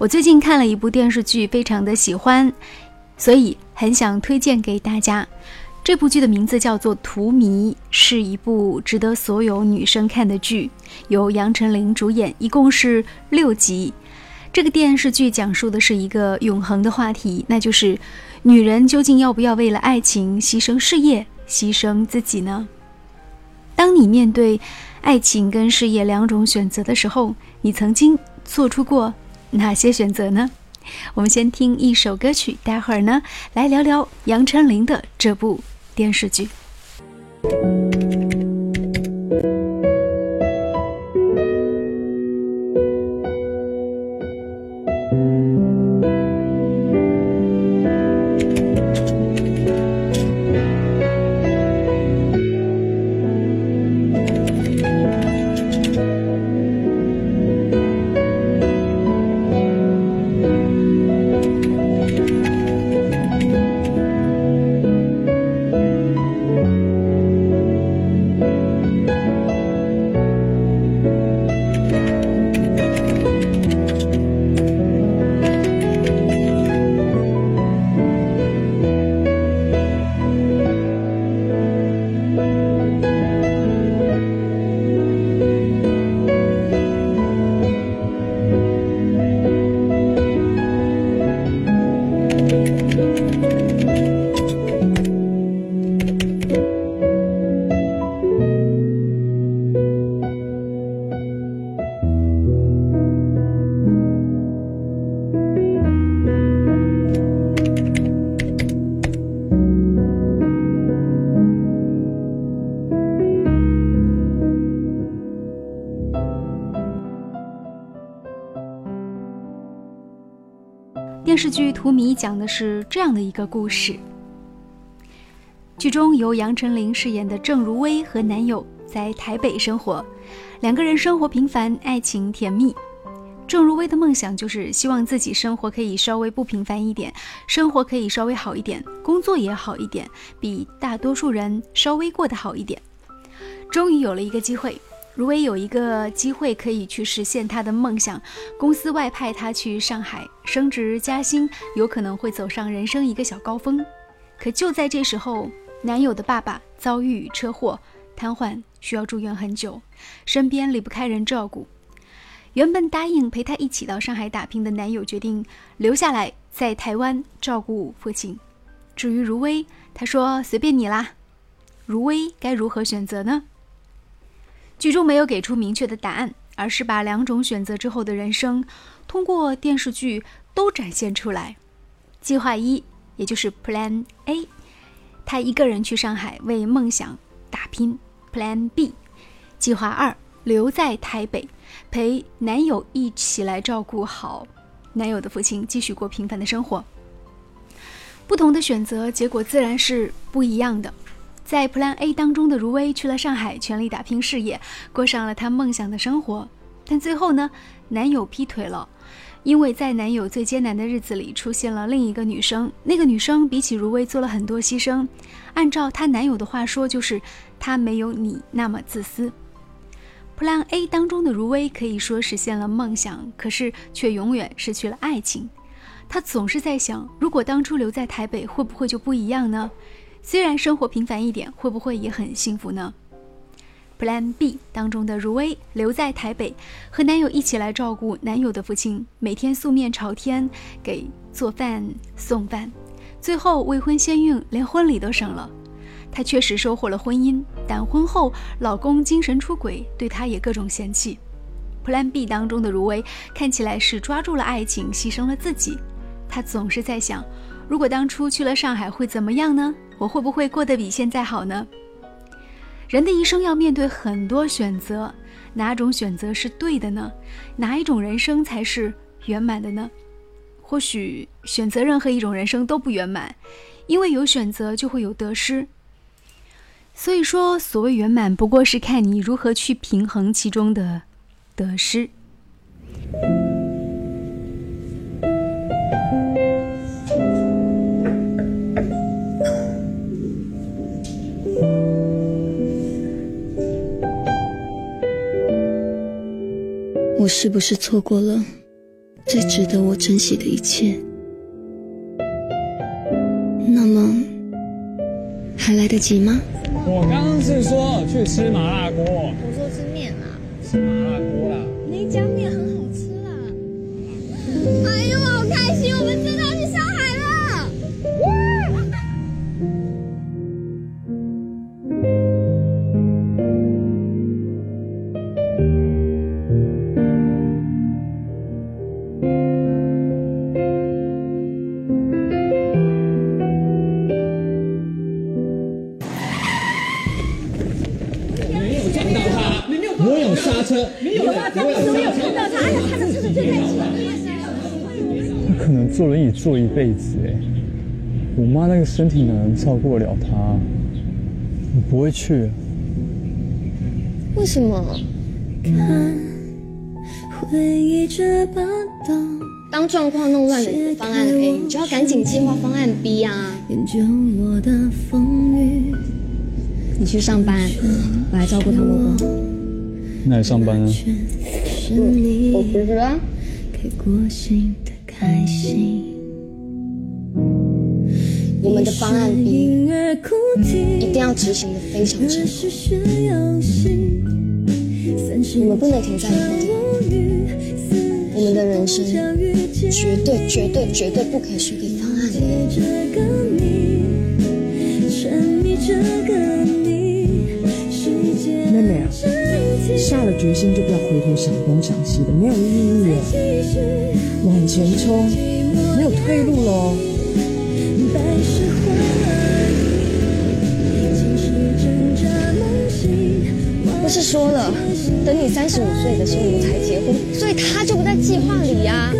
我最近看了一部电视剧，非常的喜欢，所以很想推荐给大家。这部剧的名字叫做《荼蘼》，是一部值得所有女生看的剧，由杨丞琳主演，一共是六集。这个电视剧讲述的是一个永恒的话题，那就是女人究竟要不要为了爱情牺牲事业、牺牲自己呢？当你面对爱情跟事业两种选择的时候，你曾经做出过？哪些选择呢？我们先听一首歌曲，待会儿呢来聊聊杨丞琳的这部电视剧。电视剧《荼蘼》讲的是这样的一个故事。剧中由杨丞琳饰演的郑如薇和男友在台北生活，两个人生活平凡，爱情甜蜜。郑如薇的梦想就是希望自己生活可以稍微不平凡一点，生活可以稍微好一点，工作也好一点，比大多数人稍微过得好一点。终于有了一个机会。如薇有一个机会可以去实现她的梦想，公司外派她去上海升职加薪，有可能会走上人生一个小高峰。可就在这时候，男友的爸爸遭遇车祸瘫痪，需要住院很久，身边离不开人照顾。原本答应陪她一起到上海打拼的男友决定留下来在台湾照顾父亲。至于如薇，他说随便你啦。如薇该如何选择呢？剧中没有给出明确的答案，而是把两种选择之后的人生，通过电视剧都展现出来。计划一，也就是 Plan A，他一个人去上海为梦想打拼；Plan B，计划二，留在台北陪男友一起来照顾好男友的父亲，继续过平凡的生活。不同的选择，结果自然是不一样的。在 Plan A 当中的如薇去了上海，全力打拼事业，过上了她梦想的生活。但最后呢，男友劈腿了，因为在男友最艰难的日子里出现了另一个女生。那个女生比起如薇做了很多牺牲，按照她男友的话说，就是她没有你那么自私。Plan A 当中的如薇可以说实现了梦想，可是却永远失去了爱情。她总是在想，如果当初留在台北，会不会就不一样呢？虽然生活平凡一点，会不会也很幸福呢？Plan B 当中的如薇留在台北，和男友一起来照顾男友的父亲，每天素面朝天给做饭送饭，最后未婚先孕，连婚礼都省了。她确实收获了婚姻，但婚后老公精神出轨，对她也各种嫌弃。Plan B 当中的如薇看起来是抓住了爱情，牺牲了自己。她总是在想，如果当初去了上海会怎么样呢？我会不会过得比现在好呢？人的一生要面对很多选择，哪种选择是对的呢？哪一种人生才是圆满的呢？或许选择任何一种人生都不圆满，因为有选择就会有得失。所以说，所谓圆满，不过是看你如何去平衡其中的得失。我是不是错过了最值得我珍惜的一切。那么，还来得及吗？我刚刚是说去吃麻辣锅，我说吃面啦，吃麻辣锅啦。那家面很好吃啦。哎呦，能坐轮椅坐一辈子哎，我妈那个身体哪能照顾得了她？我不会去。为什么？当状况弄乱了你的方案 A，你就要赶紧计划方案 B 啊！你去上班，我来照顾他伯伯。那来上班啊？我辞职啊。我们的方案 B 一定要执行的非常成功。我们不能停在原地，我们的人生绝对、绝对、绝对不可以输给方案 A。妹妹啊，下了决心就不要回头想东想西的，没有意义了。往前冲，没有退路喽。是说了，等你三十五岁的时候我们才结婚，所以他就不在计划里呀、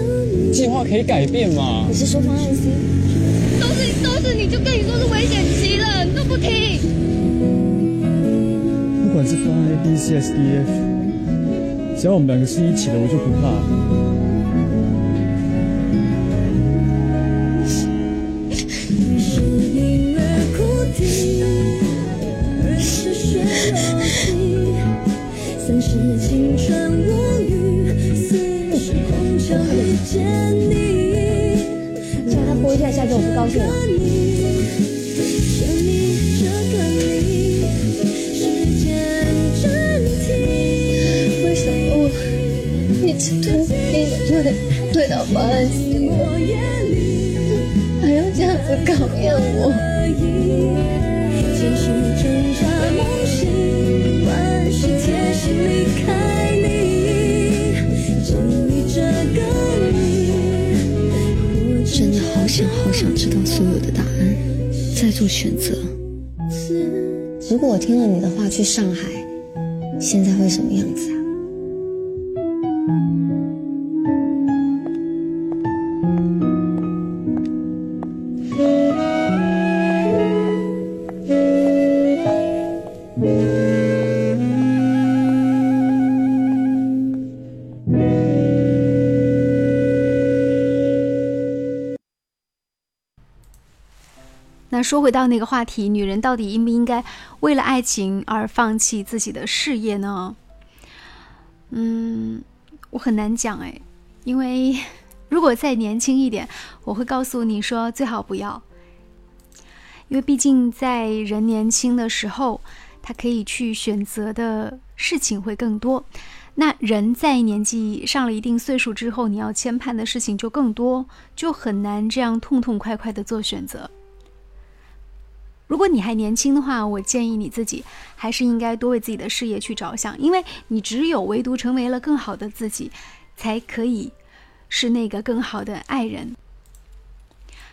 计划可以改变嘛你？是说方案 C？都是都是，你就跟你说是危险期了，你都不听。不管是方案 A、B、C、S、D、F，只要我们两个是一起的，我就不怕。叫他播一下下就我不高兴了。为什么我一直推推推推到方案 C 了，还要这样子考验我？选择。如果我听了你的话去上海，现在会什么样子啊？说回到那个话题，女人到底应不应该为了爱情而放弃自己的事业呢？嗯，我很难讲哎，因为 如果再年轻一点，我会告诉你说最好不要，因为毕竟在人年轻的时候，他可以去选择的事情会更多。那人在年纪上了一定岁数之后，你要牵绊的事情就更多，就很难这样痛痛快快的做选择。如果你还年轻的话，我建议你自己还是应该多为自己的事业去着想，因为你只有唯独成为了更好的自己，才可以是那个更好的爱人。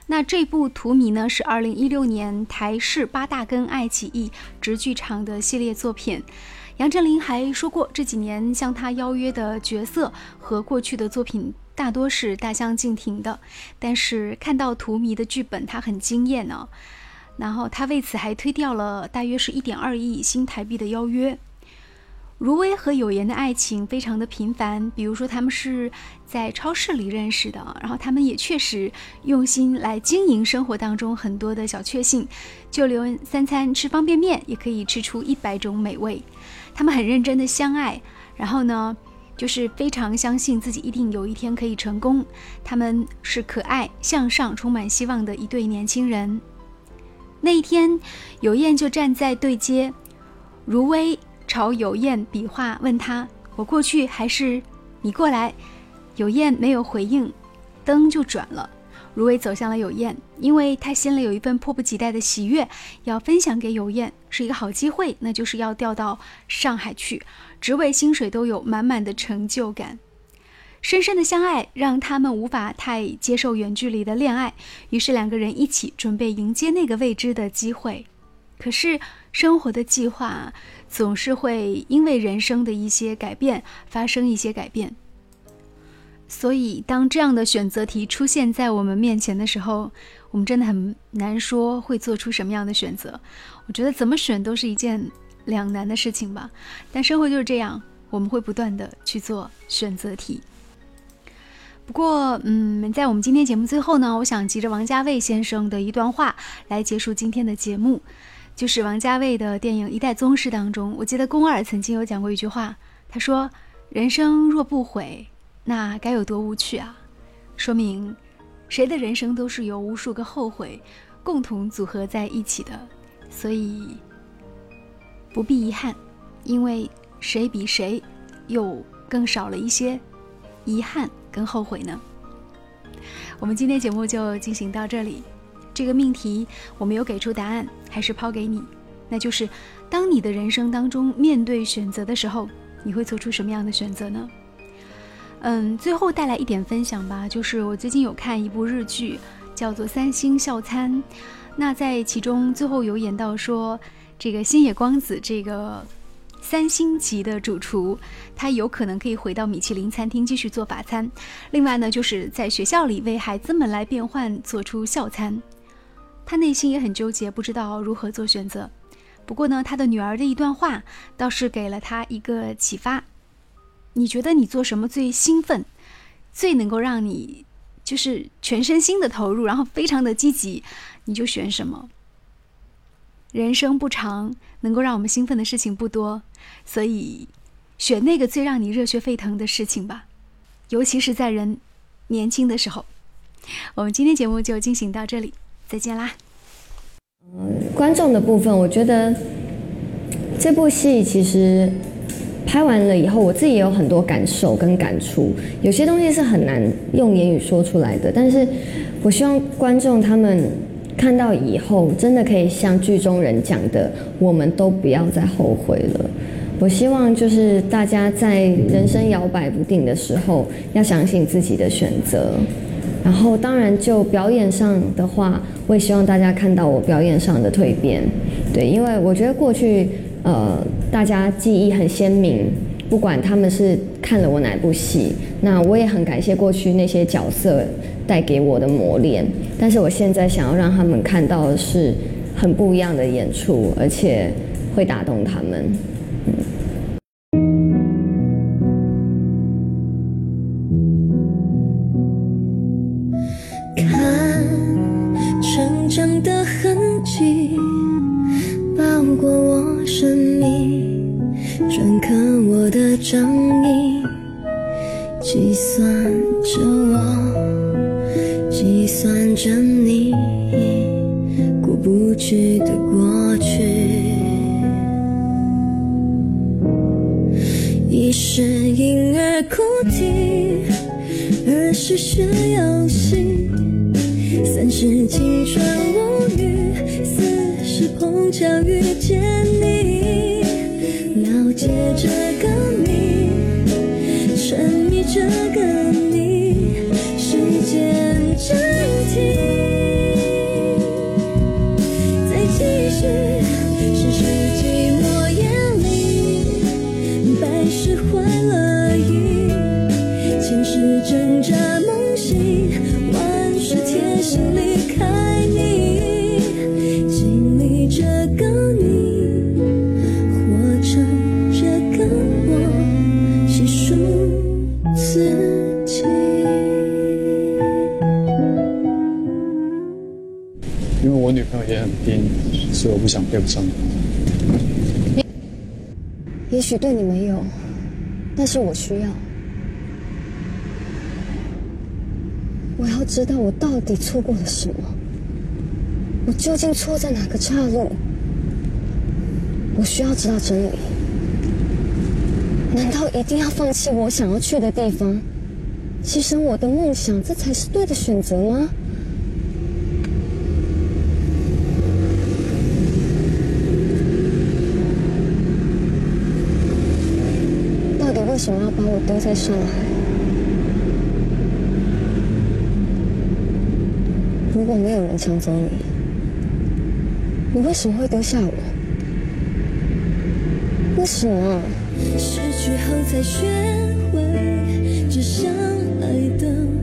那这部《荼蘼》呢，是二零一六年台视八大根爱奇艺直剧场的系列作品。杨丞琳还说过，这几年向他邀约的角色和过去的作品大多是大相径庭的，但是看到《荼蘼》的剧本，他很惊艳呢、然后他为此还推掉了大约是一点二亿新台币的邀约。如薇和有言的爱情非常的平凡，比如说他们是在超市里认识的，然后他们也确实用心来经营生活当中很多的小确幸，就连三餐吃方便面也可以吃出一百种美味。他们很认真的相爱，然后呢，就是非常相信自己一定有一天可以成功。他们是可爱、向上、充满希望的一对年轻人。那一天，有燕就站在对街，如薇朝有燕比划，问他：“我过去还是你过来？”有燕没有回应，灯就转了。如薇走向了有燕，因为他心里有一份迫不及待的喜悦要分享给有燕，是一个好机会，那就是要调到上海去，职位、薪水都有，满满的成就感。深深的相爱让他们无法太接受远距离的恋爱，于是两个人一起准备迎接那个未知的机会。可是生活的计划总是会因为人生的一些改变发生一些改变。所以，当这样的选择题出现在我们面前的时候，我们真的很难说会做出什么样的选择。我觉得怎么选都是一件两难的事情吧。但生活就是这样，我们会不断的去做选择题。不过，嗯，在我们今天节目最后呢，我想记着王家卫先生的一段话来结束今天的节目，就是王家卫的电影《一代宗师》当中，我记得宫二曾经有讲过一句话，他说：“人生若不悔。”那该有多无趣啊！说明，谁的人生都是由无数个后悔共同组合在一起的，所以不必遗憾，因为谁比谁又更少了一些遗憾跟后悔呢？我们今天节目就进行到这里。这个命题我没有给出答案，还是抛给你，那就是：当你的人生当中面对选择的时候，你会做出什么样的选择呢？嗯，最后带来一点分享吧，就是我最近有看一部日剧，叫做《三星校餐》。那在其中最后有演到说，这个星野光子这个三星级的主厨，他有可能可以回到米其林餐厅继续做法餐。另外呢，就是在学校里为孩子们来变换做出校餐。他内心也很纠结，不知道如何做选择。不过呢，他的女儿的一段话倒是给了他一个启发。你觉得你做什么最兴奋，最能够让你就是全身心的投入，然后非常的积极，你就选什么。人生不长，能够让我们兴奋的事情不多，所以选那个最让你热血沸腾的事情吧，尤其是在人年轻的时候。我们今天节目就进行到这里，再见啦。嗯，观众的部分，我觉得这部戏其实。拍完了以后，我自己也有很多感受跟感触，有些东西是很难用言语说出来的。但是，我希望观众他们看到以后，真的可以像剧中人讲的，我们都不要再后悔了。我希望就是大家在人生摇摆不定的时候，要相信自己的选择。然后，当然就表演上的话，我也希望大家看到我表演上的蜕变。对，因为我觉得过去。呃，大家记忆很鲜明，不管他们是看了我哪部戏，那我也很感谢过去那些角色带给我的磨练。但是我现在想要让他们看到的是很不一样的演出，而且会打动他们。嗯过去。一是婴儿哭啼，二是学游戏，三是青春无语，四。是碰巧遇见你，了解这个你，沉迷这边，所以我不想配不上。你，也许对你没有，但是我需要。我要知道我到底错过了什么，我究竟错在哪个岔路？我需要知道真理。难道一定要放弃我想要去的地方，牺牲我的梦想，这才是对的选择吗？想要把我丢在上海？如果没有人抢走你，你为什么会丢下我？为什么？失去后才学会，只想爱的。